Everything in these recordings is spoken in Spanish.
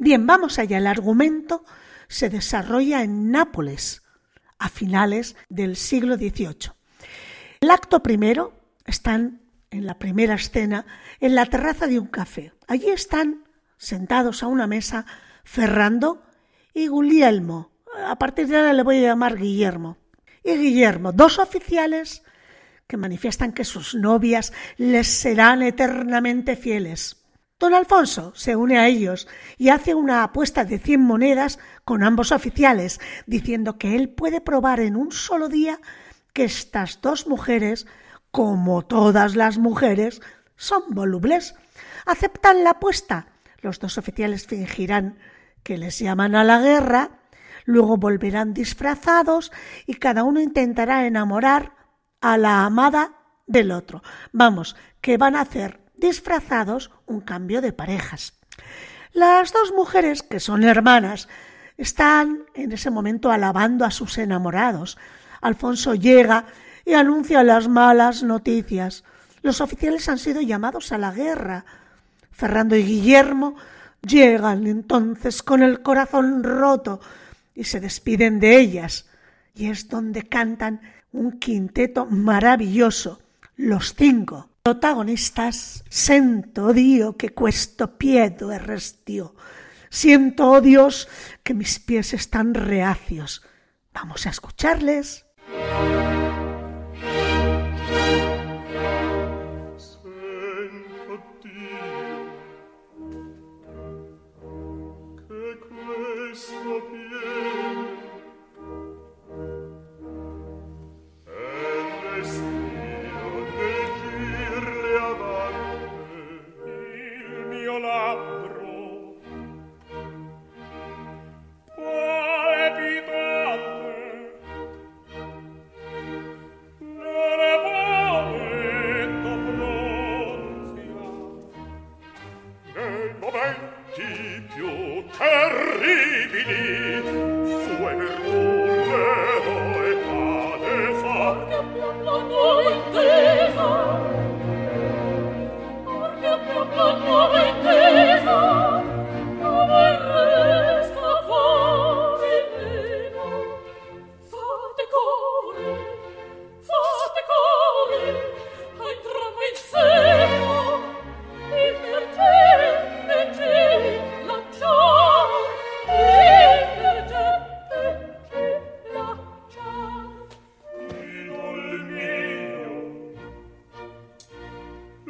Bien, vamos allá. El argumento se desarrolla en Nápoles a finales del siglo XVIII. El acto primero están en la primera escena en la terraza de un café. Allí están sentados a una mesa Ferrando y Guglielmo. A partir de ahora le voy a llamar Guillermo. Y Guillermo, dos oficiales que manifiestan que sus novias les serán eternamente fieles. Don Alfonso se une a ellos y hace una apuesta de cien monedas con ambos oficiales, diciendo que él puede probar en un solo día que estas dos mujeres, como todas las mujeres, son volubles. Aceptan la apuesta. Los dos oficiales fingirán que les llaman a la guerra, luego volverán disfrazados y cada uno intentará enamorar a la amada del otro. Vamos, que van a hacer disfrazados un cambio de parejas. Las dos mujeres, que son hermanas, están en ese momento alabando a sus enamorados. Alfonso llega y anuncia las malas noticias. Los oficiales han sido llamados a la guerra. Ferrando y Guillermo llegan entonces con el corazón roto y se despiden de ellas. Y es donde cantan un quinteto maravilloso, los cinco protagonistas. Sento, odio que questo piedo es restio. Siento, oh Dios, que mis pies están reacios. Vamos a escucharles.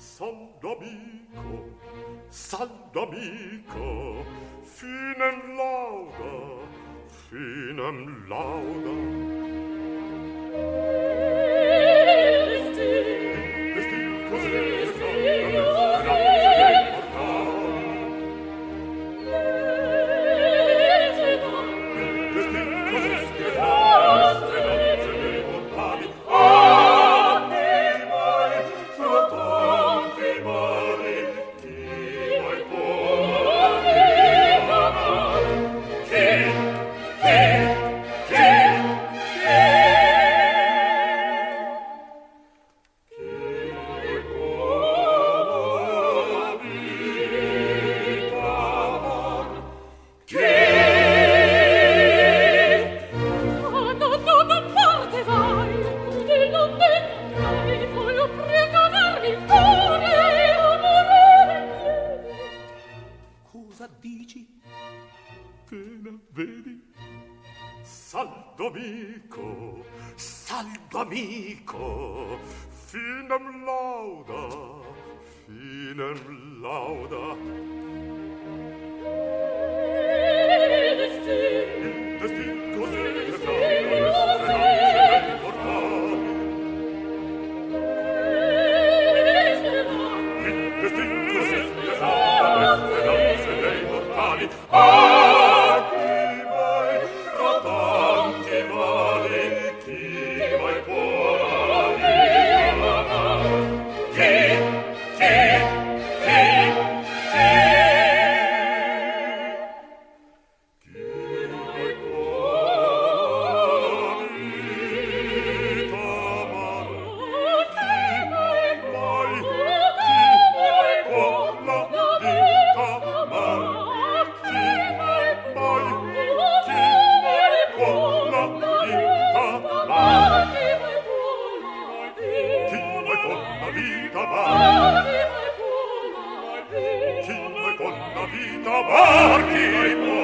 San Domico, San Domico, finem lauda, finem lauda. dici appena vedi Saldo amico, saldo amico, finem lauda, finem lauda. barchi, chi noi con la vita barchi,